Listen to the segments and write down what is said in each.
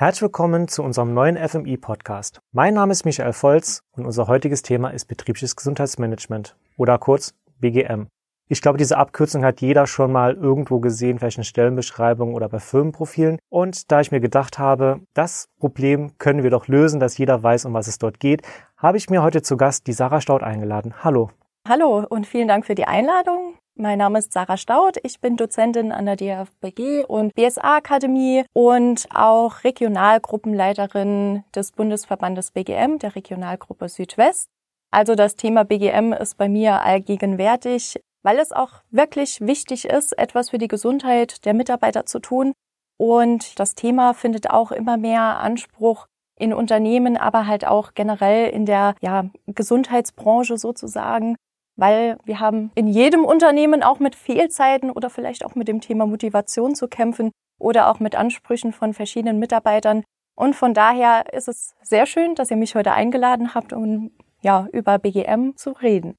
Herzlich willkommen zu unserem neuen FMI-Podcast. Mein Name ist Michael Volz und unser heutiges Thema ist betriebliches Gesundheitsmanagement oder kurz BGM. Ich glaube, diese Abkürzung hat jeder schon mal irgendwo gesehen, vielleicht in Stellenbeschreibungen oder bei Firmenprofilen. Und da ich mir gedacht habe, das Problem können wir doch lösen, dass jeder weiß, um was es dort geht, habe ich mir heute zu Gast die Sarah Staud eingeladen. Hallo. Hallo und vielen Dank für die Einladung. Mein Name ist Sarah Staud. Ich bin Dozentin an der DFBG und BSA Akademie und auch Regionalgruppenleiterin des Bundesverbandes BGM, der Regionalgruppe Südwest. Also das Thema BGM ist bei mir allgegenwärtig, weil es auch wirklich wichtig ist, etwas für die Gesundheit der Mitarbeiter zu tun. Und das Thema findet auch immer mehr Anspruch in Unternehmen, aber halt auch generell in der ja, Gesundheitsbranche sozusagen weil wir haben in jedem Unternehmen auch mit Fehlzeiten oder vielleicht auch mit dem Thema Motivation zu kämpfen oder auch mit Ansprüchen von verschiedenen Mitarbeitern. Und von daher ist es sehr schön, dass ihr mich heute eingeladen habt, um ja, über BGM zu reden.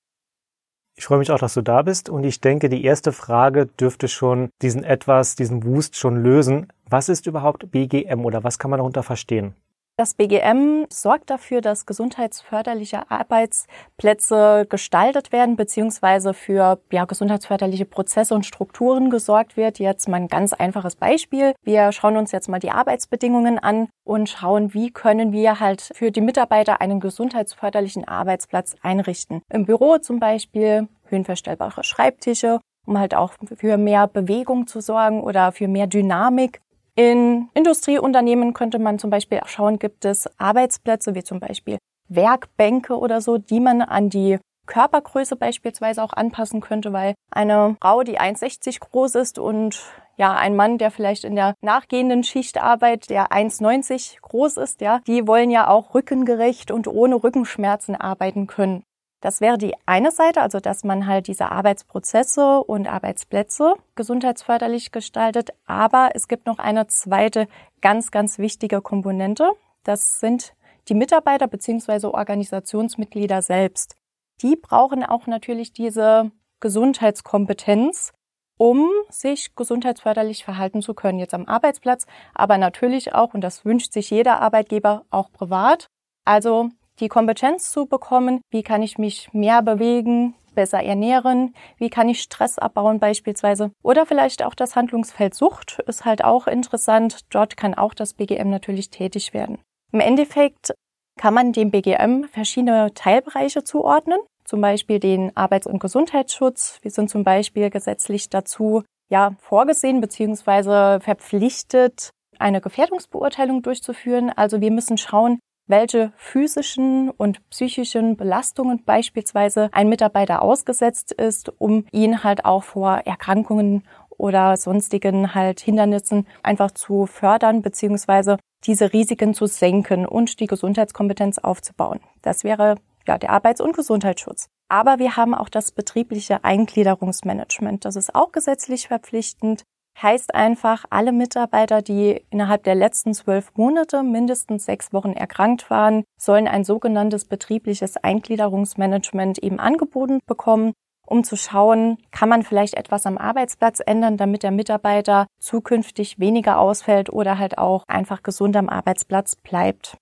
Ich freue mich auch, dass du da bist und ich denke, die erste Frage dürfte schon diesen etwas, diesen Wust schon lösen. Was ist überhaupt BGM oder was kann man darunter verstehen? Das BGM sorgt dafür, dass gesundheitsförderliche Arbeitsplätze gestaltet werden, beziehungsweise für ja, gesundheitsförderliche Prozesse und Strukturen gesorgt wird. Jetzt mal ein ganz einfaches Beispiel. Wir schauen uns jetzt mal die Arbeitsbedingungen an und schauen, wie können wir halt für die Mitarbeiter einen gesundheitsförderlichen Arbeitsplatz einrichten. Im Büro zum Beispiel höhenverstellbare Schreibtische um halt auch für mehr Bewegung zu sorgen oder für mehr Dynamik in Industrieunternehmen könnte man zum Beispiel auch schauen, gibt es Arbeitsplätze wie zum Beispiel Werkbänke oder so, die man an die Körpergröße beispielsweise auch anpassen könnte, weil eine Frau, die 1,60 groß ist und ja, ein Mann, der vielleicht in der nachgehenden Schichtarbeit, der 1,90 groß ist, ja, die wollen ja auch rückengerecht und ohne Rückenschmerzen arbeiten können. Das wäre die eine Seite, also dass man halt diese Arbeitsprozesse und Arbeitsplätze gesundheitsförderlich gestaltet. Aber es gibt noch eine zweite ganz, ganz wichtige Komponente. Das sind die Mitarbeiter beziehungsweise Organisationsmitglieder selbst. Die brauchen auch natürlich diese Gesundheitskompetenz, um sich gesundheitsförderlich verhalten zu können, jetzt am Arbeitsplatz, aber natürlich auch, und das wünscht sich jeder Arbeitgeber, auch privat. Also die Kompetenz zu bekommen, wie kann ich mich mehr bewegen, besser ernähren, wie kann ich Stress abbauen beispielsweise. Oder vielleicht auch das Handlungsfeld Sucht ist halt auch interessant. Dort kann auch das BGM natürlich tätig werden. Im Endeffekt kann man dem BGM verschiedene Teilbereiche zuordnen, zum Beispiel den Arbeits- und Gesundheitsschutz. Wir sind zum Beispiel gesetzlich dazu ja vorgesehen bzw. verpflichtet, eine Gefährdungsbeurteilung durchzuführen. Also wir müssen schauen, welche physischen und psychischen Belastungen beispielsweise ein Mitarbeiter ausgesetzt ist, um ihn halt auch vor Erkrankungen oder sonstigen halt Hindernissen einfach zu fördern beziehungsweise diese Risiken zu senken und die Gesundheitskompetenz aufzubauen. Das wäre ja der Arbeits- und Gesundheitsschutz. Aber wir haben auch das betriebliche Eingliederungsmanagement. Das ist auch gesetzlich verpflichtend heißt einfach, alle Mitarbeiter, die innerhalb der letzten zwölf Monate mindestens sechs Wochen erkrankt waren, sollen ein sogenanntes betriebliches Eingliederungsmanagement eben angeboten bekommen, um zu schauen, kann man vielleicht etwas am Arbeitsplatz ändern, damit der Mitarbeiter zukünftig weniger ausfällt oder halt auch einfach gesund am Arbeitsplatz bleibt.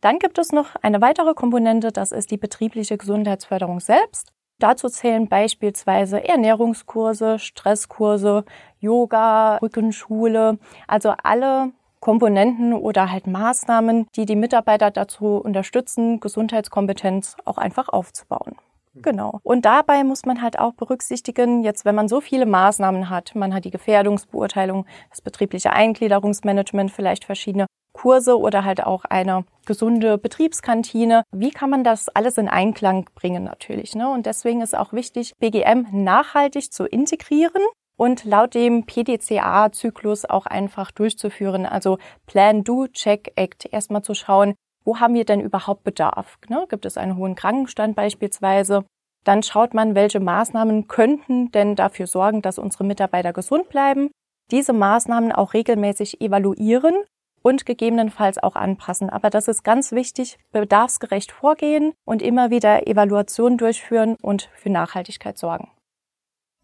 Dann gibt es noch eine weitere Komponente, das ist die betriebliche Gesundheitsförderung selbst. Dazu zählen beispielsweise Ernährungskurse, Stresskurse, Yoga, Rückenschule, also alle Komponenten oder halt Maßnahmen, die die Mitarbeiter dazu unterstützen, Gesundheitskompetenz auch einfach aufzubauen. Genau. Und dabei muss man halt auch berücksichtigen, jetzt wenn man so viele Maßnahmen hat, man hat die Gefährdungsbeurteilung, das betriebliche Eingliederungsmanagement, vielleicht verschiedene Kurse oder halt auch eine gesunde Betriebskantine. Wie kann man das alles in Einklang bringen natürlich? Ne? Und deswegen ist auch wichtig, BGM nachhaltig zu integrieren und laut dem PDCA-Zyklus auch einfach durchzuführen. Also Plan, Do, Check, Act. Erstmal zu schauen, wo haben wir denn überhaupt Bedarf? Ne? Gibt es einen hohen Krankenstand beispielsweise? Dann schaut man, welche Maßnahmen könnten denn dafür sorgen, dass unsere Mitarbeiter gesund bleiben. Diese Maßnahmen auch regelmäßig evaluieren und gegebenenfalls auch anpassen. Aber das ist ganz wichtig, bedarfsgerecht vorgehen und immer wieder Evaluationen durchführen und für Nachhaltigkeit sorgen.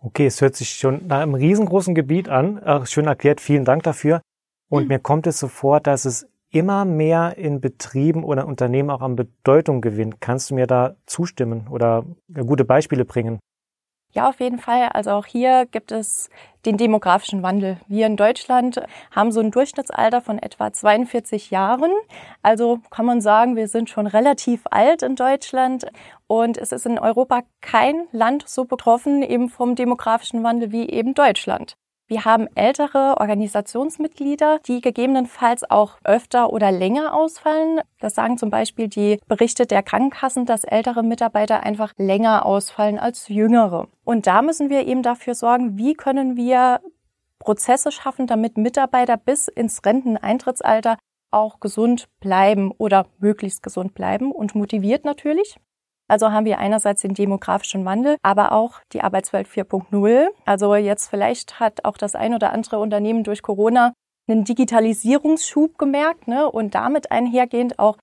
Okay, es hört sich schon nach einem riesengroßen Gebiet an. Schön erklärt, vielen Dank dafür. Und mhm. mir kommt es so vor, dass es immer mehr in Betrieben oder Unternehmen auch an Bedeutung gewinnt. Kannst du mir da zustimmen oder gute Beispiele bringen? Ja, auf jeden Fall. Also auch hier gibt es den demografischen Wandel. Wir in Deutschland haben so ein Durchschnittsalter von etwa 42 Jahren. Also kann man sagen, wir sind schon relativ alt in Deutschland. Und es ist in Europa kein Land so betroffen eben vom demografischen Wandel wie eben Deutschland. Wir haben ältere Organisationsmitglieder, die gegebenenfalls auch öfter oder länger ausfallen. Das sagen zum Beispiel die Berichte der Krankenkassen, dass ältere Mitarbeiter einfach länger ausfallen als jüngere. Und da müssen wir eben dafür sorgen, wie können wir Prozesse schaffen, damit Mitarbeiter bis ins Renteneintrittsalter auch gesund bleiben oder möglichst gesund bleiben und motiviert natürlich. Also haben wir einerseits den demografischen Wandel, aber auch die Arbeitswelt 4.0. Also jetzt vielleicht hat auch das ein oder andere Unternehmen durch Corona einen Digitalisierungsschub gemerkt ne? und damit einhergehend auch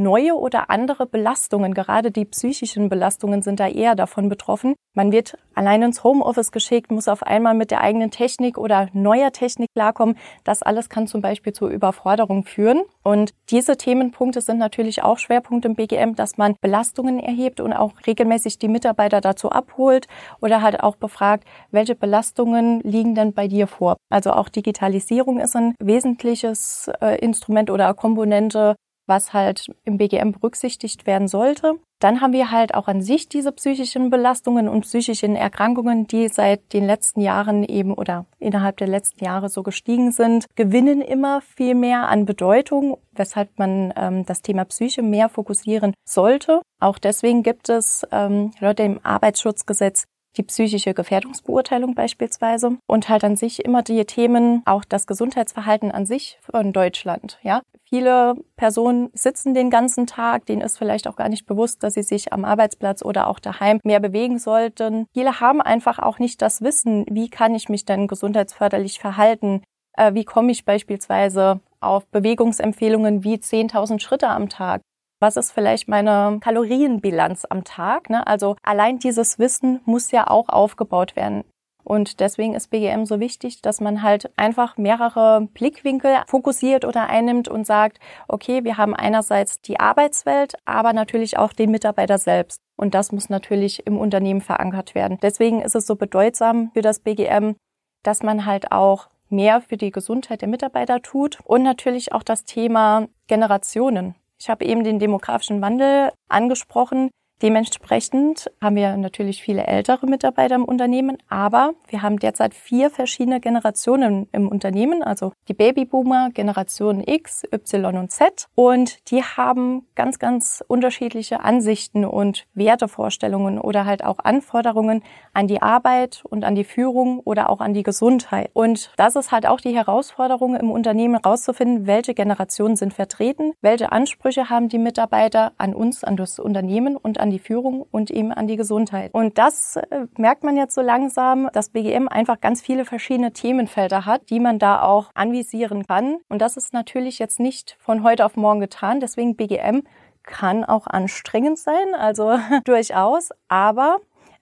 neue oder andere Belastungen, gerade die psychischen Belastungen sind da eher davon betroffen. Man wird allein ins Homeoffice geschickt, muss auf einmal mit der eigenen Technik oder neuer Technik klarkommen. Das alles kann zum Beispiel zur Überforderung führen. Und diese Themenpunkte sind natürlich auch Schwerpunkt im BGM, dass man Belastungen erhebt und auch regelmäßig die Mitarbeiter dazu abholt oder halt auch befragt, welche Belastungen liegen denn bei dir vor. Also auch Digitalisierung ist ein wesentliches äh, Instrument oder Komponente, was halt im BGM berücksichtigt werden sollte. Dann haben wir halt auch an sich diese psychischen Belastungen und psychischen Erkrankungen, die seit den letzten Jahren eben oder innerhalb der letzten Jahre so gestiegen sind, gewinnen immer viel mehr an Bedeutung, weshalb man ähm, das Thema Psyche mehr fokussieren sollte. Auch deswegen gibt es ähm, laut dem Arbeitsschutzgesetz die psychische Gefährdungsbeurteilung beispielsweise und halt an sich immer die Themen, auch das Gesundheitsverhalten an sich von Deutschland. Ja, viele Personen sitzen den ganzen Tag, denen ist vielleicht auch gar nicht bewusst, dass sie sich am Arbeitsplatz oder auch daheim mehr bewegen sollten. Viele haben einfach auch nicht das Wissen, wie kann ich mich denn gesundheitsförderlich verhalten? Äh, wie komme ich beispielsweise auf Bewegungsempfehlungen wie 10.000 Schritte am Tag? Was ist vielleicht meine Kalorienbilanz am Tag. Ne? Also allein dieses Wissen muss ja auch aufgebaut werden. Und deswegen ist BGM so wichtig, dass man halt einfach mehrere Blickwinkel fokussiert oder einnimmt und sagt, okay, wir haben einerseits die Arbeitswelt, aber natürlich auch den Mitarbeiter selbst. Und das muss natürlich im Unternehmen verankert werden. Deswegen ist es so bedeutsam für das BGM, dass man halt auch mehr für die Gesundheit der Mitarbeiter tut und natürlich auch das Thema Generationen. Ich habe eben den demografischen Wandel angesprochen. Dementsprechend haben wir natürlich viele ältere Mitarbeiter im Unternehmen, aber wir haben derzeit vier verschiedene Generationen im Unternehmen, also die Babyboomer, Generation X, Y und Z. Und die haben ganz, ganz unterschiedliche Ansichten und Wertevorstellungen oder halt auch Anforderungen an die Arbeit und an die Führung oder auch an die Gesundheit. Und das ist halt auch die Herausforderung im Unternehmen herauszufinden, welche Generationen sind vertreten, welche Ansprüche haben die Mitarbeiter an uns, an das Unternehmen und an an die Führung und eben an die Gesundheit. Und das äh, merkt man jetzt so langsam, dass BGM einfach ganz viele verschiedene Themenfelder hat, die man da auch anvisieren kann. Und das ist natürlich jetzt nicht von heute auf morgen getan. Deswegen BGM kann auch anstrengend sein, also durchaus. Aber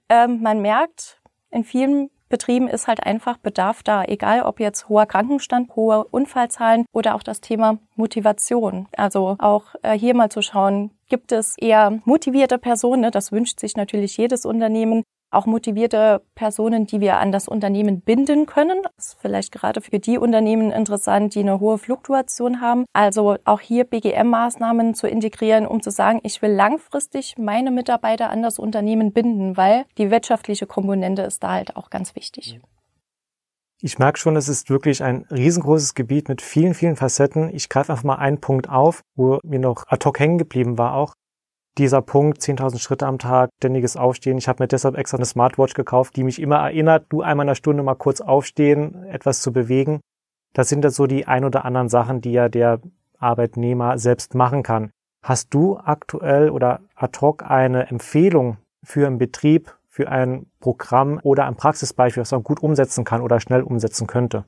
ähm, man merkt, in vielen Betrieben ist halt einfach Bedarf da, egal ob jetzt hoher Krankenstand, hohe Unfallzahlen oder auch das Thema Motivation. Also auch äh, hier mal zu schauen, gibt es eher motivierte Personen, ne? das wünscht sich natürlich jedes Unternehmen, auch motivierte Personen, die wir an das Unternehmen binden können. Das ist vielleicht gerade für die Unternehmen interessant, die eine hohe Fluktuation haben. Also auch hier BGM-Maßnahmen zu integrieren, um zu sagen, ich will langfristig meine Mitarbeiter an das Unternehmen binden, weil die wirtschaftliche Komponente ist da halt auch ganz wichtig. Ich merke schon, es ist wirklich ein riesengroßes Gebiet mit vielen, vielen Facetten. Ich greife einfach mal einen Punkt auf, wo mir noch ad hoc hängen geblieben war auch dieser Punkt, 10.000 Schritte am Tag, ständiges Aufstehen. Ich habe mir deshalb extra eine Smartwatch gekauft, die mich immer erinnert, du einmal in der Stunde mal kurz aufstehen, etwas zu bewegen. Das sind dann so die ein oder anderen Sachen, die ja der Arbeitnehmer selbst machen kann. Hast du aktuell oder ad hoc eine Empfehlung für einen Betrieb, für ein Programm oder ein Praxisbeispiel, was man gut umsetzen kann oder schnell umsetzen könnte?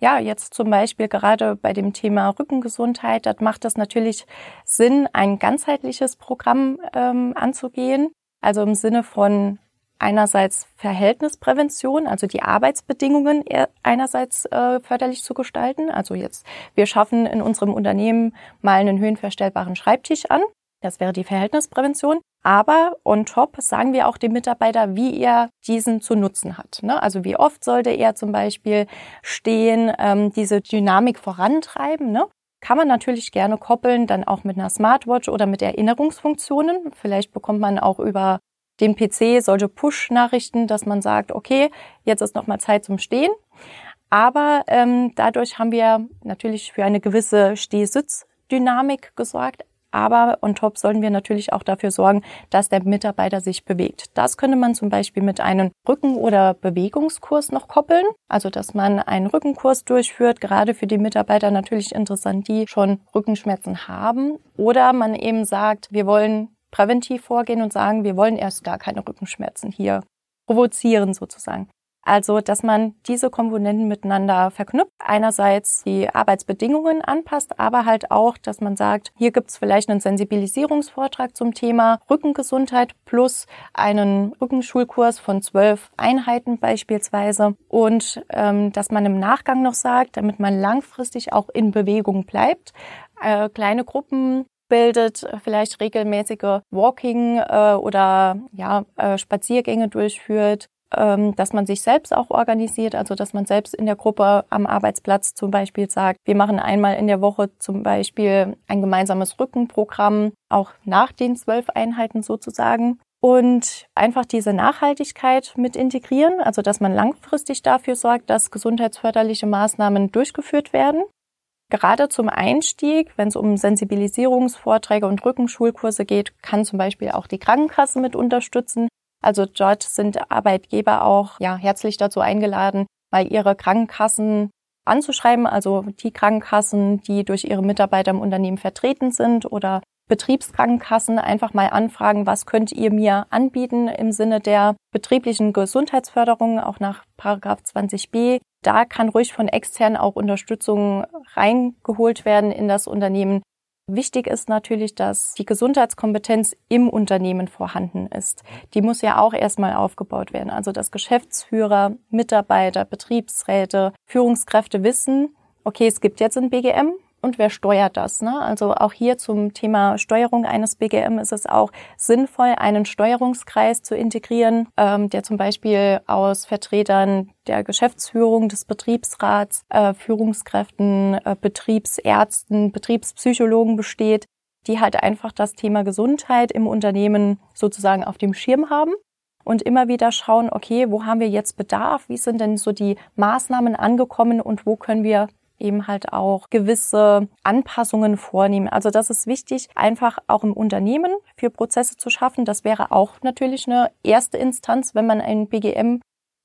Ja, jetzt zum Beispiel gerade bei dem Thema Rückengesundheit, das macht es natürlich Sinn, ein ganzheitliches Programm ähm, anzugehen. Also im Sinne von einerseits Verhältnisprävention, also die Arbeitsbedingungen einerseits äh, förderlich zu gestalten. Also jetzt, wir schaffen in unserem Unternehmen mal einen höhenverstellbaren Schreibtisch an. Das wäre die Verhältnisprävention. Aber on top sagen wir auch dem Mitarbeiter, wie er diesen zu nutzen hat. Ne? Also wie oft sollte er zum Beispiel stehen, ähm, diese Dynamik vorantreiben. Ne? Kann man natürlich gerne koppeln, dann auch mit einer Smartwatch oder mit Erinnerungsfunktionen. Vielleicht bekommt man auch über den PC solche Push-Nachrichten, dass man sagt, okay, jetzt ist nochmal Zeit zum Stehen. Aber ähm, dadurch haben wir natürlich für eine gewisse Steh-Sitz-Dynamik gesorgt, aber on top sollten wir natürlich auch dafür sorgen, dass der Mitarbeiter sich bewegt. Das könnte man zum Beispiel mit einem Rücken- oder Bewegungskurs noch koppeln. Also, dass man einen Rückenkurs durchführt, gerade für die Mitarbeiter natürlich interessant, die schon Rückenschmerzen haben. Oder man eben sagt, wir wollen präventiv vorgehen und sagen, wir wollen erst gar keine Rückenschmerzen hier provozieren sozusagen. Also, dass man diese Komponenten miteinander verknüpft. Einerseits die Arbeitsbedingungen anpasst, aber halt auch, dass man sagt, hier gibt es vielleicht einen Sensibilisierungsvortrag zum Thema Rückengesundheit plus einen Rückenschulkurs von zwölf Einheiten beispielsweise. Und ähm, dass man im Nachgang noch sagt, damit man langfristig auch in Bewegung bleibt, äh, kleine Gruppen bildet, vielleicht regelmäßige Walking äh, oder ja, äh, Spaziergänge durchführt, dass man sich selbst auch organisiert, also dass man selbst in der Gruppe am Arbeitsplatz zum Beispiel sagt, wir machen einmal in der Woche zum Beispiel ein gemeinsames Rückenprogramm, auch nach den zwölf Einheiten sozusagen. Und einfach diese Nachhaltigkeit mit integrieren, also dass man langfristig dafür sorgt, dass gesundheitsförderliche Maßnahmen durchgeführt werden. Gerade zum Einstieg, wenn es um Sensibilisierungsvorträge und Rückenschulkurse geht, kann zum Beispiel auch die Krankenkasse mit unterstützen, also dort sind Arbeitgeber auch ja, herzlich dazu eingeladen, mal ihre Krankenkassen anzuschreiben, also die Krankenkassen, die durch ihre Mitarbeiter im Unternehmen vertreten sind oder Betriebskrankenkassen einfach mal anfragen, was könnt ihr mir anbieten im Sinne der betrieblichen Gesundheitsförderung, auch nach Paragraph 20b. Da kann ruhig von extern auch Unterstützung reingeholt werden in das Unternehmen, Wichtig ist natürlich, dass die Gesundheitskompetenz im Unternehmen vorhanden ist. Die muss ja auch erstmal aufgebaut werden. Also dass Geschäftsführer, Mitarbeiter, Betriebsräte, Führungskräfte wissen, okay, es gibt jetzt ein BGM, und wer steuert das? Ne? Also auch hier zum Thema Steuerung eines BGM ist es auch sinnvoll, einen Steuerungskreis zu integrieren, ähm, der zum Beispiel aus Vertretern der Geschäftsführung, des Betriebsrats, äh, Führungskräften, äh, Betriebsärzten, Betriebspsychologen besteht, die halt einfach das Thema Gesundheit im Unternehmen sozusagen auf dem Schirm haben und immer wieder schauen, okay, wo haben wir jetzt Bedarf? Wie sind denn so die Maßnahmen angekommen und wo können wir eben halt auch gewisse Anpassungen vornehmen. Also das ist wichtig, einfach auch im Unternehmen für Prozesse zu schaffen. Das wäre auch natürlich eine erste Instanz, wenn man ein BGM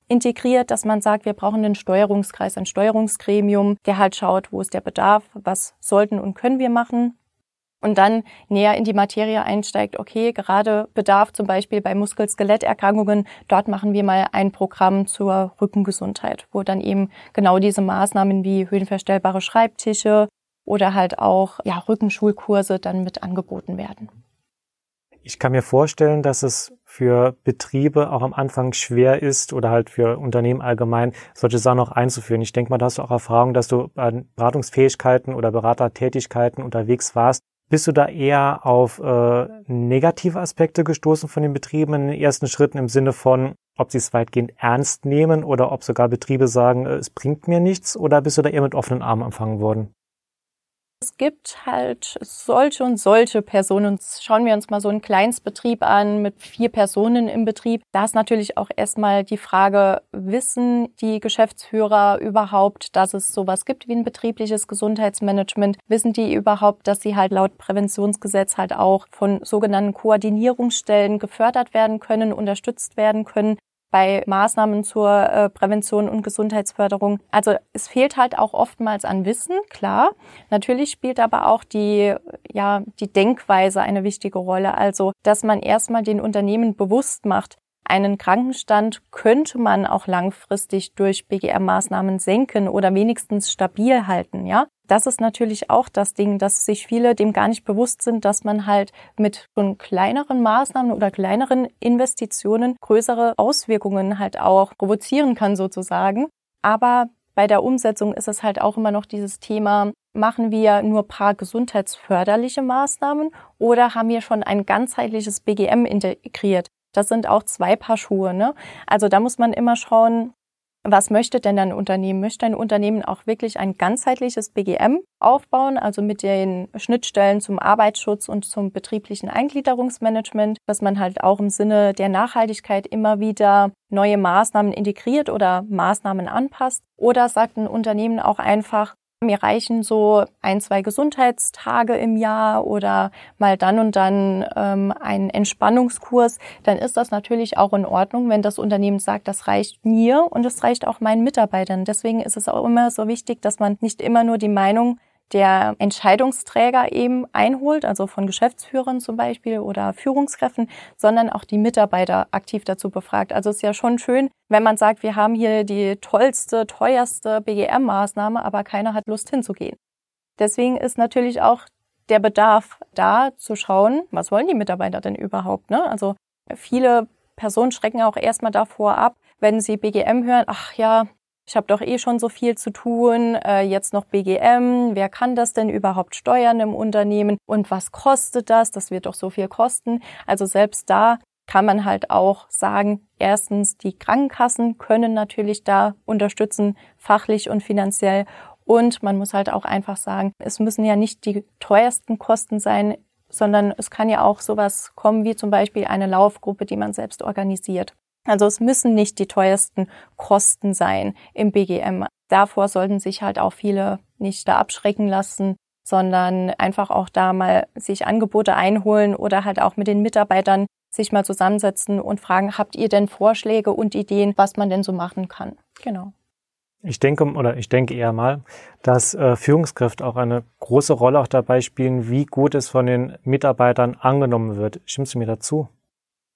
integriert, dass man sagt, wir brauchen einen Steuerungskreis, ein Steuerungsgremium, der halt schaut, wo ist der Bedarf, was sollten und können wir machen und dann näher in die Materie einsteigt, okay, gerade Bedarf zum Beispiel bei Muskel-Skeletterkrankungen, dort machen wir mal ein Programm zur Rückengesundheit, wo dann eben genau diese Maßnahmen wie höhenverstellbare Schreibtische oder halt auch ja, Rückenschulkurse dann mit angeboten werden. Ich kann mir vorstellen, dass es für Betriebe auch am Anfang schwer ist oder halt für Unternehmen allgemein, solche Sachen auch einzuführen. Ich denke mal, da hast du auch Erfahrung, dass du an Beratungsfähigkeiten oder Beratertätigkeiten unterwegs warst, bist du da eher auf äh, negative Aspekte gestoßen von den Betrieben in den ersten Schritten im Sinne von, ob sie es weitgehend ernst nehmen oder ob sogar Betriebe sagen, äh, es bringt mir nichts oder bist du da eher mit offenen Armen empfangen worden? Es gibt halt solche und solche Personen. Schauen wir uns mal so einen Kleinstbetrieb an mit vier Personen im Betrieb. Da ist natürlich auch erstmal die Frage, wissen die Geschäftsführer überhaupt, dass es sowas gibt wie ein betriebliches Gesundheitsmanagement? Wissen die überhaupt, dass sie halt laut Präventionsgesetz halt auch von sogenannten Koordinierungsstellen gefördert werden können, unterstützt werden können? Bei Maßnahmen zur äh, Prävention und Gesundheitsförderung. Also es fehlt halt auch oftmals an Wissen, klar. Natürlich spielt aber auch die, ja, die Denkweise eine wichtige Rolle. Also, dass man erstmal den Unternehmen bewusst macht, einen Krankenstand könnte man auch langfristig durch BGR-Maßnahmen senken oder wenigstens stabil halten, ja. Das ist natürlich auch das Ding, dass sich viele dem gar nicht bewusst sind, dass man halt mit schon kleineren Maßnahmen oder kleineren Investitionen größere Auswirkungen halt auch provozieren kann sozusagen. Aber bei der Umsetzung ist es halt auch immer noch dieses Thema, machen wir nur paar gesundheitsförderliche Maßnahmen oder haben wir schon ein ganzheitliches BGM integriert? Das sind auch zwei Paar Schuhe. Ne? Also da muss man immer schauen, was möchte denn ein Unternehmen? Möchte ein Unternehmen auch wirklich ein ganzheitliches BGM aufbauen, also mit den Schnittstellen zum Arbeitsschutz und zum betrieblichen Eingliederungsmanagement, dass man halt auch im Sinne der Nachhaltigkeit immer wieder neue Maßnahmen integriert oder Maßnahmen anpasst? Oder sagt ein Unternehmen auch einfach, mir reichen so ein, zwei Gesundheitstage im Jahr oder mal dann und dann ähm, ein Entspannungskurs, dann ist das natürlich auch in Ordnung, wenn das Unternehmen sagt, das reicht mir und es reicht auch meinen Mitarbeitern. Deswegen ist es auch immer so wichtig, dass man nicht immer nur die Meinung der Entscheidungsträger eben einholt, also von Geschäftsführern zum Beispiel oder Führungskräften, sondern auch die Mitarbeiter aktiv dazu befragt. Also es ist ja schon schön, wenn man sagt, wir haben hier die tollste, teuerste BGM-Maßnahme, aber keiner hat Lust hinzugehen. Deswegen ist natürlich auch der Bedarf da zu schauen, was wollen die Mitarbeiter denn überhaupt? Ne? Also viele Personen schrecken auch erstmal davor ab, wenn sie BGM hören, ach ja, ich habe doch eh schon so viel zu tun, äh, jetzt noch BGM, wer kann das denn überhaupt steuern im Unternehmen und was kostet das, das wird doch so viel kosten. Also selbst da kann man halt auch sagen, erstens, die Krankenkassen können natürlich da unterstützen, fachlich und finanziell. Und man muss halt auch einfach sagen, es müssen ja nicht die teuersten Kosten sein, sondern es kann ja auch sowas kommen wie zum Beispiel eine Laufgruppe, die man selbst organisiert. Also es müssen nicht die teuersten Kosten sein im BGM. Davor sollten sich halt auch viele nicht da abschrecken lassen, sondern einfach auch da mal sich Angebote einholen oder halt auch mit den Mitarbeitern sich mal zusammensetzen und fragen, habt ihr denn Vorschläge und Ideen, was man denn so machen kann? Genau. Ich denke oder ich denke eher mal, dass äh, Führungskräfte auch eine große Rolle auch dabei spielen, wie gut es von den Mitarbeitern angenommen wird. Stimmst du mir dazu?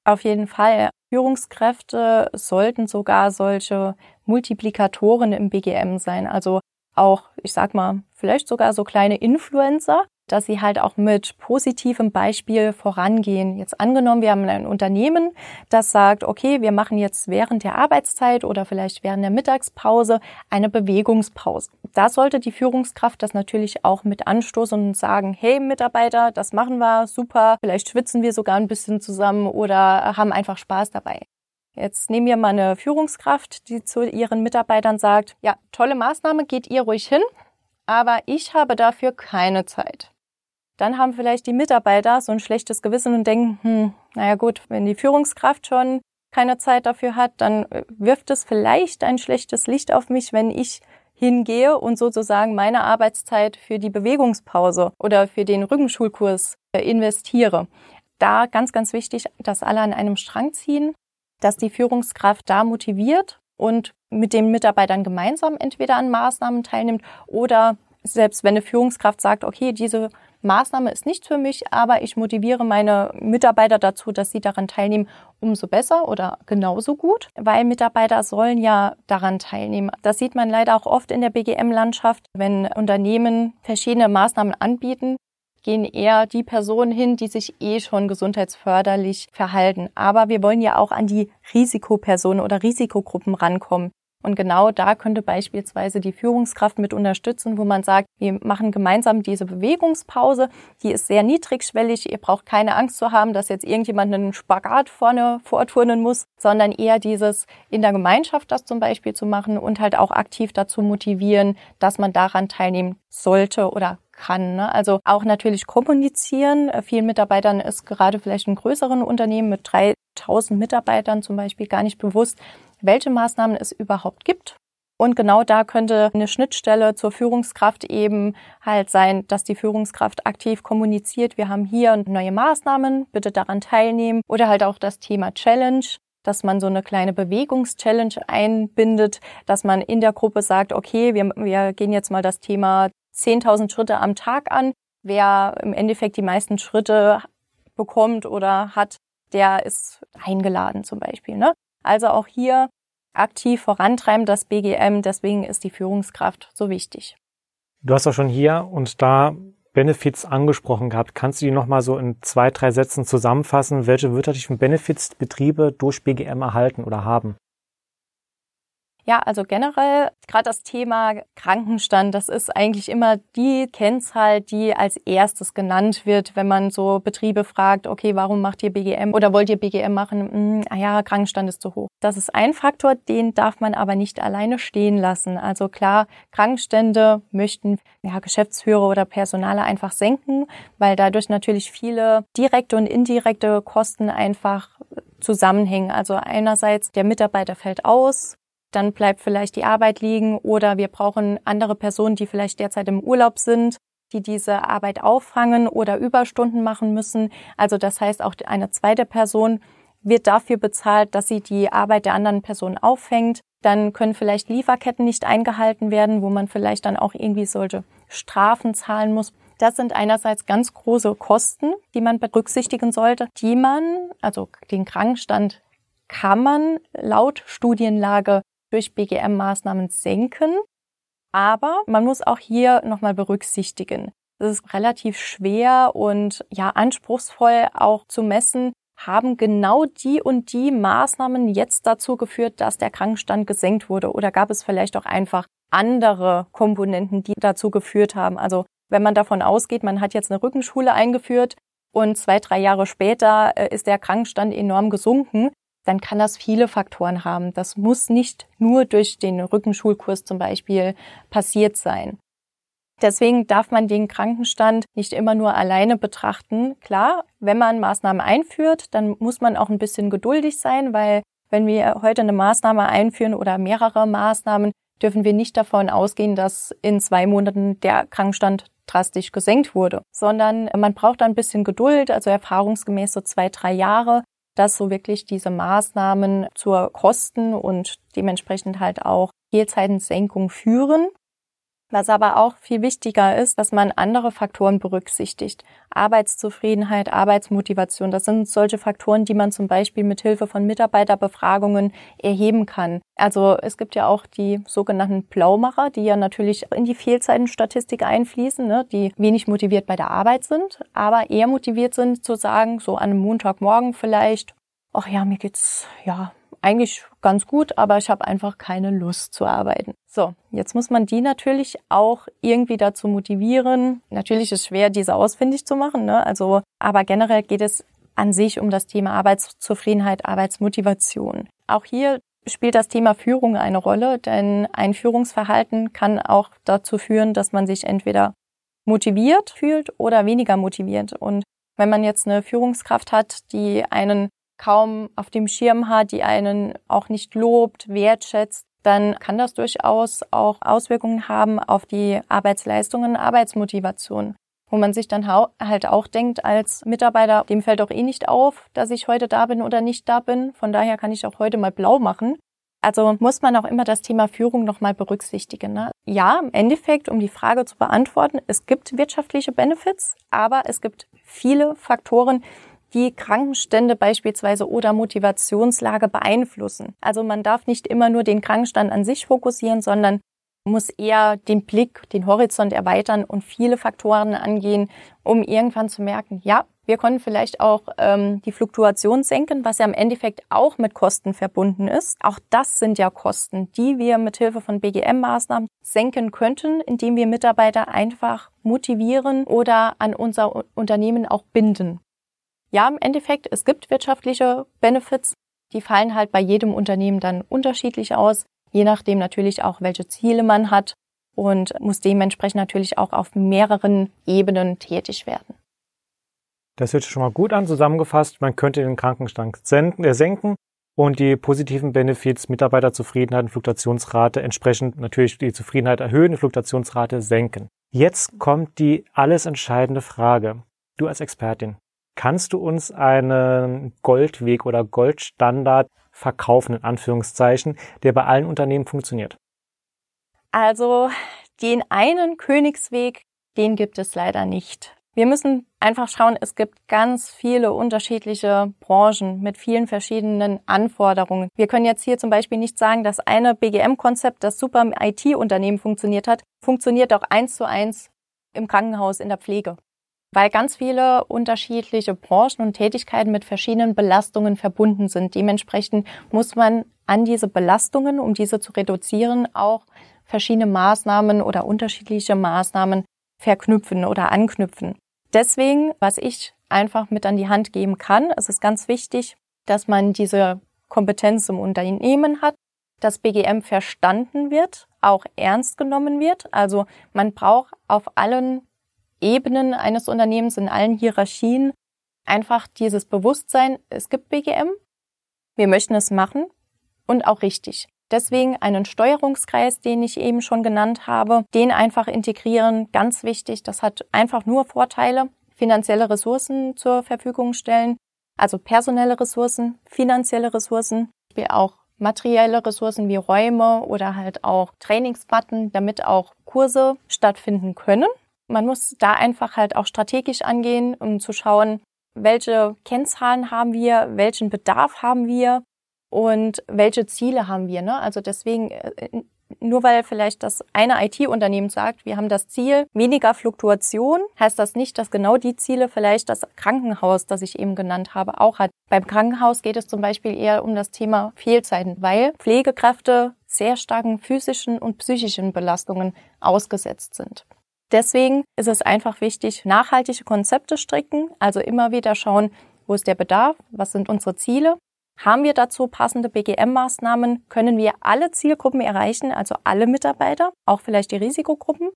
Auf jeden Fall. Führungskräfte sollten sogar solche Multiplikatoren im BGM sein. Also auch, ich sag mal, vielleicht sogar so kleine Influencer, dass sie halt auch mit positivem Beispiel vorangehen. Jetzt angenommen, wir haben ein Unternehmen, das sagt, okay, wir machen jetzt während der Arbeitszeit oder vielleicht während der Mittagspause eine Bewegungspause. Da sollte die Führungskraft das natürlich auch mit anstoßen und sagen, hey Mitarbeiter, das machen wir, super, vielleicht schwitzen wir sogar ein bisschen zusammen oder haben einfach Spaß dabei. Jetzt nehmen wir mal eine Führungskraft, die zu ihren Mitarbeitern sagt, ja, tolle Maßnahme, geht ihr ruhig hin, aber ich habe dafür keine Zeit dann haben vielleicht die Mitarbeiter so ein schlechtes Gewissen und denken, hm, naja gut, wenn die Führungskraft schon keine Zeit dafür hat, dann äh, wirft es vielleicht ein schlechtes Licht auf mich, wenn ich hingehe und sozusagen meine Arbeitszeit für die Bewegungspause oder für den Rückenschulkurs äh, investiere. Da ganz, ganz wichtig, dass alle an einem Strang ziehen, dass die Führungskraft da motiviert und mit den Mitarbeitern gemeinsam entweder an Maßnahmen teilnimmt oder selbst wenn eine Führungskraft sagt, okay, diese Maßnahme ist nicht für mich, aber ich motiviere meine Mitarbeiter dazu, dass sie daran teilnehmen, umso besser oder genauso gut, weil Mitarbeiter sollen ja daran teilnehmen. Das sieht man leider auch oft in der BGM-Landschaft, wenn Unternehmen verschiedene Maßnahmen anbieten, gehen eher die Personen hin, die sich eh schon gesundheitsförderlich verhalten. Aber wir wollen ja auch an die Risikopersonen oder Risikogruppen rankommen. Und genau da könnte beispielsweise die Führungskraft mit unterstützen, wo man sagt, wir machen gemeinsam diese Bewegungspause. Die ist sehr niedrigschwellig. Ihr braucht keine Angst zu haben, dass jetzt irgendjemand einen Spagat vorne vorturnen muss, sondern eher dieses in der Gemeinschaft das zum Beispiel zu machen und halt auch aktiv dazu motivieren, dass man daran teilnehmen sollte oder kann. Ne? Also auch natürlich kommunizieren. Vielen Mitarbeitern ist gerade vielleicht in größeren Unternehmen mit 3000 Mitarbeitern zum Beispiel gar nicht bewusst, welche Maßnahmen es überhaupt gibt. Und genau da könnte eine Schnittstelle zur Führungskraft eben halt sein, dass die Führungskraft aktiv kommuniziert, wir haben hier neue Maßnahmen, bitte daran teilnehmen. Oder halt auch das Thema Challenge, dass man so eine kleine Bewegungschallenge einbindet, dass man in der Gruppe sagt, okay, wir, wir gehen jetzt mal das Thema 10.000 Schritte am Tag an. Wer im Endeffekt die meisten Schritte bekommt oder hat, der ist eingeladen zum Beispiel. Ne? Also auch hier aktiv vorantreiben das BGM, deswegen ist die Führungskraft so wichtig. Du hast auch schon hier und da Benefits angesprochen gehabt. Kannst du die nochmal so in zwei, drei Sätzen zusammenfassen, welche wirtschaftlichen Benefits Betriebe durch BGM erhalten oder haben? Ja, also generell gerade das Thema Krankenstand, das ist eigentlich immer die Kennzahl, die als erstes genannt wird, wenn man so Betriebe fragt, okay, warum macht ihr BGM oder wollt ihr BGM machen? Hm, ah ja, Krankenstand ist zu hoch. Das ist ein Faktor, den darf man aber nicht alleine stehen lassen. Also klar, Krankenstände möchten ja, Geschäftsführer oder Personale einfach senken, weil dadurch natürlich viele direkte und indirekte Kosten einfach zusammenhängen. Also einerseits der Mitarbeiter fällt aus, dann bleibt vielleicht die Arbeit liegen oder wir brauchen andere Personen, die vielleicht derzeit im Urlaub sind, die diese Arbeit auffangen oder Überstunden machen müssen. Also das heißt, auch eine zweite Person wird dafür bezahlt, dass sie die Arbeit der anderen Person auffängt. Dann können vielleicht Lieferketten nicht eingehalten werden, wo man vielleicht dann auch irgendwie solche Strafen zahlen muss. Das sind einerseits ganz große Kosten, die man berücksichtigen sollte, die man, also den Krankenstand kann man laut Studienlage durch BGM-Maßnahmen senken. Aber man muss auch hier nochmal berücksichtigen. Es ist relativ schwer und ja anspruchsvoll auch zu messen, haben genau die und die Maßnahmen jetzt dazu geführt, dass der Krankenstand gesenkt wurde? Oder gab es vielleicht auch einfach andere Komponenten, die dazu geführt haben? Also wenn man davon ausgeht, man hat jetzt eine Rückenschule eingeführt und zwei, drei Jahre später äh, ist der Krankenstand enorm gesunken, dann kann das viele Faktoren haben. Das muss nicht nur durch den Rückenschulkurs zum Beispiel passiert sein. Deswegen darf man den Krankenstand nicht immer nur alleine betrachten. Klar, wenn man Maßnahmen einführt, dann muss man auch ein bisschen geduldig sein, weil wenn wir heute eine Maßnahme einführen oder mehrere Maßnahmen, dürfen wir nicht davon ausgehen, dass in zwei Monaten der Krankenstand drastisch gesenkt wurde, sondern man braucht ein bisschen Geduld, also erfahrungsgemäß so zwei, drei Jahre, dass so wirklich diese Maßnahmen zur Kosten und dementsprechend halt auch Fehlzeitensenkung führen. Was aber auch viel wichtiger ist, dass man andere Faktoren berücksichtigt. Arbeitszufriedenheit, Arbeitsmotivation, das sind solche Faktoren, die man zum Beispiel mit Hilfe von Mitarbeiterbefragungen erheben kann. Also es gibt ja auch die sogenannten Blaumacher, die ja natürlich in die Fehlzeitenstatistik einfließen, ne, die wenig motiviert bei der Arbeit sind, aber eher motiviert sind zu sagen, so an einem Montagmorgen vielleicht, ach ja, mir geht's ja eigentlich ganz gut, aber ich habe einfach keine Lust zu arbeiten. So, jetzt muss man die natürlich auch irgendwie dazu motivieren. Natürlich ist es schwer, diese ausfindig zu machen, ne? Also, aber generell geht es an sich um das Thema Arbeitszufriedenheit, Arbeitsmotivation. Auch hier spielt das Thema Führung eine Rolle, denn ein Führungsverhalten kann auch dazu führen, dass man sich entweder motiviert fühlt oder weniger motiviert. Und wenn man jetzt eine Führungskraft hat, die einen kaum auf dem Schirm hat, die einen auch nicht lobt, wertschätzt, dann kann das durchaus auch Auswirkungen haben auf die Arbeitsleistungen, Arbeitsmotivation. Wo man sich dann halt auch denkt als Mitarbeiter, dem fällt doch eh nicht auf, dass ich heute da bin oder nicht da bin. Von daher kann ich auch heute mal blau machen. Also muss man auch immer das Thema Führung nochmal berücksichtigen. Ne? Ja, im Endeffekt, um die Frage zu beantworten, es gibt wirtschaftliche Benefits, aber es gibt viele Faktoren, die Krankenstände beispielsweise oder Motivationslage beeinflussen. Also man darf nicht immer nur den Krankenstand an sich fokussieren, sondern muss eher den Blick, den Horizont erweitern und viele Faktoren angehen, um irgendwann zu merken, ja, wir können vielleicht auch ähm, die Fluktuation senken, was ja im Endeffekt auch mit Kosten verbunden ist. Auch das sind ja Kosten, die wir mit Hilfe von BGM-Maßnahmen senken könnten, indem wir Mitarbeiter einfach motivieren oder an unser Unternehmen auch binden ja, im Endeffekt, es gibt wirtschaftliche Benefits, die fallen halt bei jedem Unternehmen dann unterschiedlich aus, je nachdem natürlich auch, welche Ziele man hat und muss dementsprechend natürlich auch auf mehreren Ebenen tätig werden. Das hört sich schon mal gut an. Zusammengefasst, man könnte den Krankenstand äh, senken und die positiven Benefits, Mitarbeiterzufriedenheit und Fluktuationsrate entsprechend natürlich die Zufriedenheit erhöhen, die Fluktuationsrate senken. Jetzt kommt die alles entscheidende Frage. Du als Expertin, Kannst du uns einen Goldweg oder Goldstandard verkaufen, in Anführungszeichen, der bei allen Unternehmen funktioniert? Also den einen Königsweg, den gibt es leider nicht. Wir müssen einfach schauen, es gibt ganz viele unterschiedliche Branchen mit vielen verschiedenen Anforderungen. Wir können jetzt hier zum Beispiel nicht sagen, dass eine BGM-Konzept, das super im IT-Unternehmen funktioniert hat, funktioniert auch eins zu eins im Krankenhaus, in der Pflege. Weil ganz viele unterschiedliche Branchen und Tätigkeiten mit verschiedenen Belastungen verbunden sind. Dementsprechend muss man an diese Belastungen, um diese zu reduzieren, auch verschiedene Maßnahmen oder unterschiedliche Maßnahmen verknüpfen oder anknüpfen. Deswegen, was ich einfach mit an die Hand geben kann, es ist ganz wichtig, dass man diese Kompetenz im Unternehmen hat, dass BGM verstanden wird, auch ernst genommen wird. Also man braucht auf allen Ebenen eines Unternehmens, in allen Hierarchien einfach dieses Bewusstsein, es gibt BGM, wir möchten es machen und auch richtig. Deswegen einen Steuerungskreis, den ich eben schon genannt habe, den einfach integrieren, ganz wichtig. Das hat einfach nur Vorteile. Finanzielle Ressourcen zur Verfügung stellen, also personelle Ressourcen, finanzielle Ressourcen, wie auch materielle Ressourcen wie Räume oder halt auch Trainingsbutton, damit auch Kurse stattfinden können. Man muss da einfach halt auch strategisch angehen, um zu schauen, welche Kennzahlen haben wir, welchen Bedarf haben wir und welche Ziele haben wir. Ne? Also deswegen, äh, nur weil vielleicht das eine IT-Unternehmen sagt, wir haben das Ziel weniger Fluktuation, heißt das nicht, dass genau die Ziele vielleicht das Krankenhaus, das ich eben genannt habe, auch hat. Beim Krankenhaus geht es zum Beispiel eher um das Thema Fehlzeiten, weil Pflegekräfte sehr starken physischen und psychischen Belastungen ausgesetzt sind. Deswegen ist es einfach wichtig, nachhaltige Konzepte stricken, also immer wieder schauen, wo ist der Bedarf, was sind unsere Ziele haben wir dazu passende BGM-Maßnahmen? Können wir alle Zielgruppen erreichen, also alle Mitarbeiter, auch vielleicht die Risikogruppen?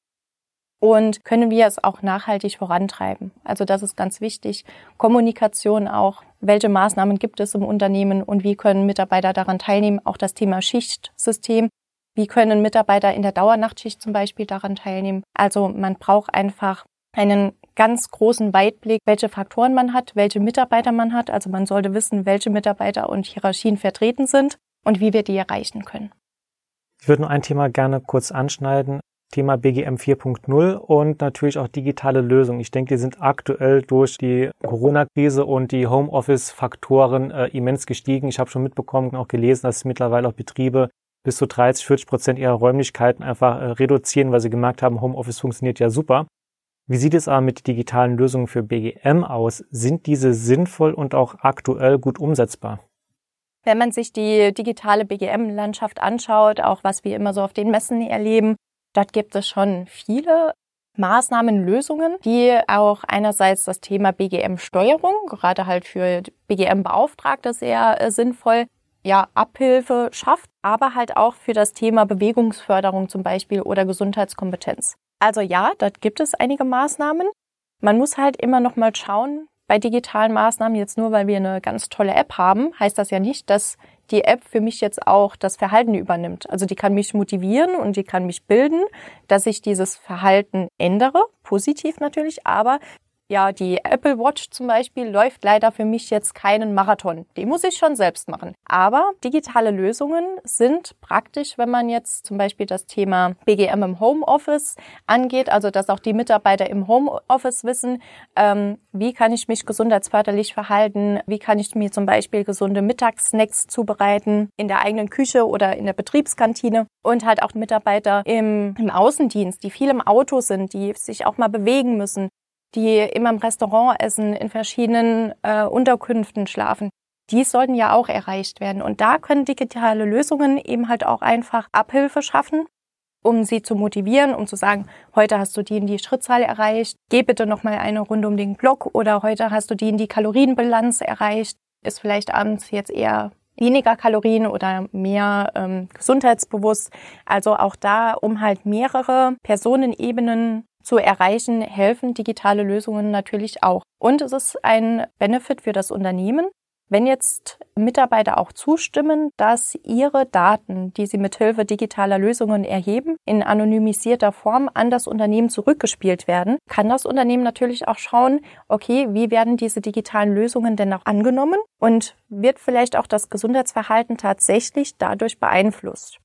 Und können wir es auch nachhaltig vorantreiben? Also das ist ganz wichtig. Kommunikation auch. Welche Maßnahmen gibt es im Unternehmen und wie können Mitarbeiter daran teilnehmen? Auch das Thema Schichtsystem. Wie können Mitarbeiter in der Dauernachtschicht zum Beispiel daran teilnehmen? Also man braucht einfach einen ganz großen Weitblick, welche Faktoren man hat, welche Mitarbeiter man hat. Also man sollte wissen, welche Mitarbeiter und Hierarchien vertreten sind und wie wir die erreichen können. Ich würde nur ein Thema gerne kurz anschneiden. Thema BGM 4.0 und natürlich auch digitale Lösungen. Ich denke, die sind aktuell durch die Corona-Krise und die Homeoffice-Faktoren äh, immens gestiegen. Ich habe schon mitbekommen und auch gelesen, dass mittlerweile auch Betriebe bis zu 30, 40 Prozent ihrer Räumlichkeiten einfach äh, reduzieren, weil sie gemerkt haben, Homeoffice funktioniert ja super. Wie sieht es aber mit digitalen Lösungen für BGM aus? Sind diese sinnvoll und auch aktuell gut umsetzbar? Wenn man sich die digitale BGM-Landschaft anschaut, auch was wir immer so auf den Messen erleben, dort gibt es schon viele Maßnahmen, Lösungen, die auch einerseits das Thema BGM-Steuerung, gerade halt für BGM-Beauftragte sehr äh, sinnvoll, ja, Abhilfe schafft, aber halt auch für das Thema Bewegungsförderung zum Beispiel oder Gesundheitskompetenz. Also ja, dort gibt es einige Maßnahmen. Man muss halt immer noch mal schauen, bei digitalen Maßnahmen, jetzt nur weil wir eine ganz tolle App haben, heißt das ja nicht, dass die App für mich jetzt auch das Verhalten übernimmt. Also die kann mich motivieren und die kann mich bilden, dass ich dieses Verhalten ändere, positiv natürlich, aber ja, die Apple Watch zum Beispiel läuft leider für mich jetzt keinen Marathon. Den muss ich schon selbst machen. Aber digitale Lösungen sind praktisch, wenn man jetzt zum Beispiel das Thema BGM im Homeoffice angeht, also dass auch die Mitarbeiter im Homeoffice wissen, ähm, wie kann ich mich gesundheitsförderlich verhalten, wie kann ich mir zum Beispiel gesunde Mittagssnacks zubereiten in der eigenen Küche oder in der Betriebskantine und halt auch Mitarbeiter im, im Außendienst, die viel im Auto sind, die sich auch mal bewegen müssen, die immer im Restaurant essen, in verschiedenen äh, Unterkünften schlafen. Die sollten ja auch erreicht werden. Und da können digitale Lösungen eben halt auch einfach Abhilfe schaffen, um sie zu motivieren, um zu sagen, heute hast du die in die Schrittzahl erreicht, geh bitte nochmal eine Runde um den Block oder heute hast du die in die Kalorienbilanz erreicht, ist vielleicht abends jetzt eher weniger Kalorien oder mehr ähm, gesundheitsbewusst. Also auch da, um halt mehrere Personenebenen zu erreichen, helfen digitale Lösungen natürlich auch. Und es ist ein Benefit für das Unternehmen, wenn jetzt Mitarbeiter auch zustimmen, dass ihre Daten, die sie mithilfe digitaler Lösungen erheben, in anonymisierter Form an das Unternehmen zurückgespielt werden, kann das Unternehmen natürlich auch schauen, okay, wie werden diese digitalen Lösungen denn auch angenommen und wird vielleicht auch das Gesundheitsverhalten tatsächlich dadurch beeinflusst.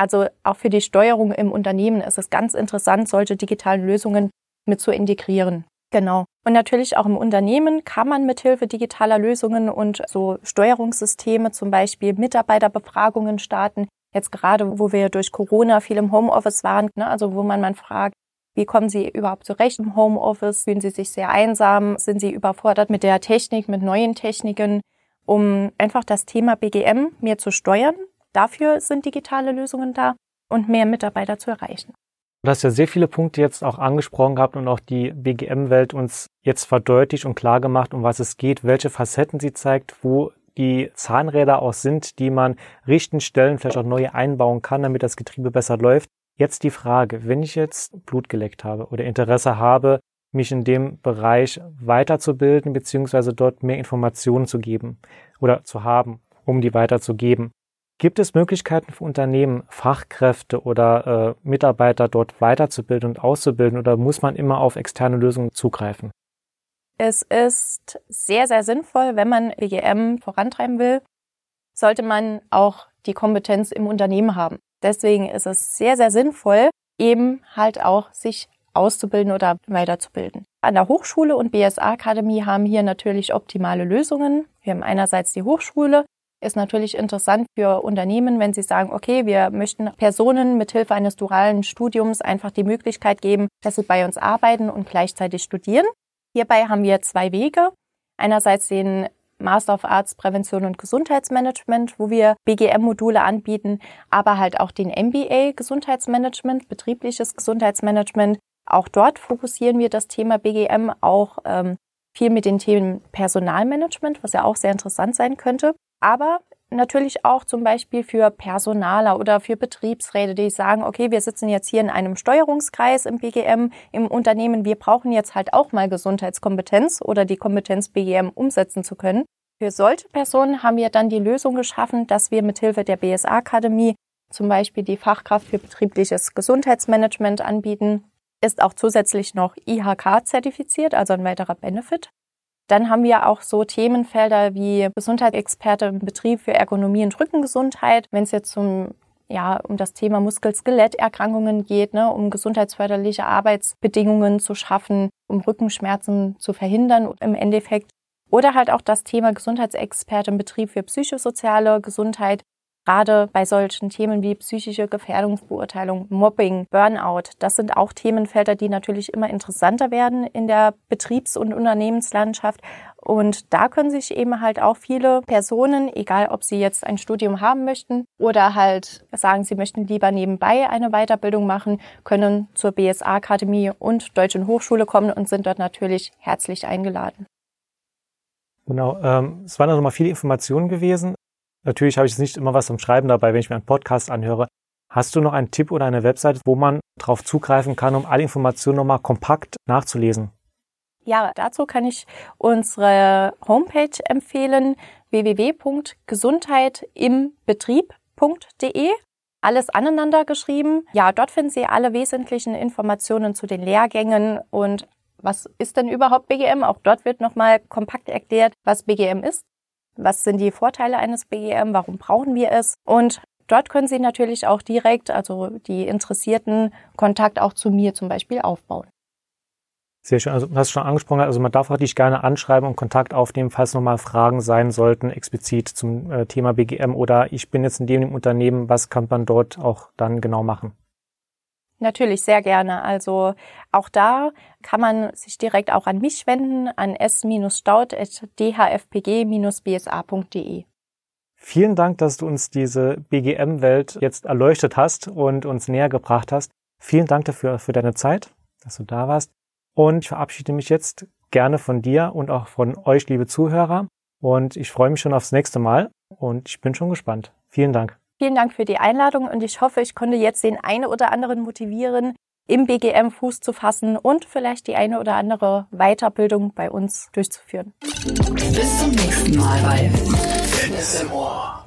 Also auch für die Steuerung im Unternehmen ist es ganz interessant, solche digitalen Lösungen mit zu integrieren. Genau. Und natürlich auch im Unternehmen kann man mithilfe digitaler Lösungen und so Steuerungssysteme zum Beispiel Mitarbeiterbefragungen starten. Jetzt gerade, wo wir durch Corona viel im Homeoffice waren, ne, also wo man man fragt, wie kommen Sie überhaupt zurecht im Homeoffice? Fühlen Sie sich sehr einsam? Sind Sie überfordert mit der Technik, mit neuen Techniken? Um einfach das Thema BGM mehr zu steuern. Dafür sind digitale Lösungen da und mehr Mitarbeiter zu erreichen. Du hast ja sehr viele Punkte jetzt auch angesprochen gehabt und auch die BGM-Welt uns jetzt verdeutlicht und klar gemacht, um was es geht, welche Facetten sie zeigt, wo die Zahnräder auch sind, die man richten, stellen, vielleicht auch neue einbauen kann, damit das Getriebe besser läuft. Jetzt die Frage, wenn ich jetzt Blut geleckt habe oder Interesse habe, mich in dem Bereich weiterzubilden, beziehungsweise dort mehr Informationen zu geben oder zu haben, um die weiterzugeben. Gibt es Möglichkeiten für Unternehmen, Fachkräfte oder äh, Mitarbeiter dort weiterzubilden und auszubilden oder muss man immer auf externe Lösungen zugreifen? Es ist sehr, sehr sinnvoll, wenn man BGM vorantreiben will, sollte man auch die Kompetenz im Unternehmen haben. Deswegen ist es sehr, sehr sinnvoll, eben halt auch sich auszubilden oder weiterzubilden. An der Hochschule und BSA Akademie haben hier natürlich optimale Lösungen. Wir haben einerseits die Hochschule, ist natürlich interessant für Unternehmen, wenn sie sagen, okay, wir möchten Personen mithilfe eines dualen Studiums einfach die Möglichkeit geben, dass sie bei uns arbeiten und gleichzeitig studieren. Hierbei haben wir zwei Wege. Einerseits den Master of Arts Prävention und Gesundheitsmanagement, wo wir BGM-Module anbieten, aber halt auch den MBA Gesundheitsmanagement, betriebliches Gesundheitsmanagement. Auch dort fokussieren wir das Thema BGM auch ähm, viel mit den Themen Personalmanagement, was ja auch sehr interessant sein könnte aber natürlich auch zum Beispiel für Personaler oder für Betriebsräte, die sagen, okay, wir sitzen jetzt hier in einem Steuerungskreis im BGM im Unternehmen, wir brauchen jetzt halt auch mal Gesundheitskompetenz oder die Kompetenz BGM umsetzen zu können. Für solche Personen haben wir dann die Lösung geschaffen, dass wir mithilfe der BSA-Akademie zum Beispiel die Fachkraft für betriebliches Gesundheitsmanagement anbieten, ist auch zusätzlich noch IHK zertifiziert, also ein weiterer Benefit. Dann haben wir auch so Themenfelder wie Gesundheitsexperte im Betrieb für Ergonomie und Rückengesundheit. Wenn es jetzt zum ja, um das Thema Muskel-Skeletterkrankungen geht, ne, um gesundheitsförderliche Arbeitsbedingungen zu schaffen, um Rückenschmerzen zu verhindern im Endeffekt. Oder halt auch das Thema Gesundheitsexperte im Betrieb für psychosoziale Gesundheit, Gerade bei solchen Themen wie psychische Gefährdungsbeurteilung, Mobbing, Burnout, das sind auch Themenfelder, die natürlich immer interessanter werden in der Betriebs- und Unternehmenslandschaft. Und da können sich eben halt auch viele Personen, egal ob sie jetzt ein Studium haben möchten oder halt sagen, sie möchten lieber nebenbei eine Weiterbildung machen, können zur BSA-Akademie und Deutschen Hochschule kommen und sind dort natürlich herzlich eingeladen. Genau, ähm, es waren also mal viele Informationen gewesen. Natürlich habe ich jetzt nicht immer was zum Schreiben dabei, wenn ich mir einen Podcast anhöre. Hast du noch einen Tipp oder eine Website, wo man darauf zugreifen kann, um alle Informationen nochmal kompakt nachzulesen? Ja, dazu kann ich unsere Homepage empfehlen, www.gesundheitimbetrieb.de. Alles aneinander geschrieben. Ja, dort finden Sie alle wesentlichen Informationen zu den Lehrgängen und was ist denn überhaupt BGM? Auch dort wird nochmal kompakt erklärt, was BGM ist was sind die Vorteile eines BGM, warum brauchen wir es und Dort können Sie natürlich auch direkt, also die Interessierten, Kontakt auch zu mir zum Beispiel aufbauen. Sehr schön. Also, du hast schon angesprochen, also man darf auch dich gerne anschreiben und Kontakt aufnehmen, falls nochmal Fragen sein sollten, explizit zum äh, Thema BGM oder ich bin jetzt in dem Unternehmen, was kann man dort auch dann genau machen? Natürlich, sehr gerne. Also auch da kann man sich direkt auch an mich wenden, an s-staud.dhfpg-bsa.de. Vielen Dank, dass du uns diese BGM-Welt jetzt erleuchtet hast und uns näher gebracht hast. Vielen Dank dafür, für deine Zeit, dass du da warst. Und ich verabschiede mich jetzt gerne von dir und auch von euch, liebe Zuhörer. Und ich freue mich schon aufs nächste Mal und ich bin schon gespannt. Vielen Dank. Vielen Dank für die Einladung und ich hoffe, ich konnte jetzt den einen oder anderen motivieren, im BGM Fuß zu fassen und vielleicht die eine oder andere Weiterbildung bei uns durchzuführen. Bis zum nächsten Mal bei Fitness im Ohr.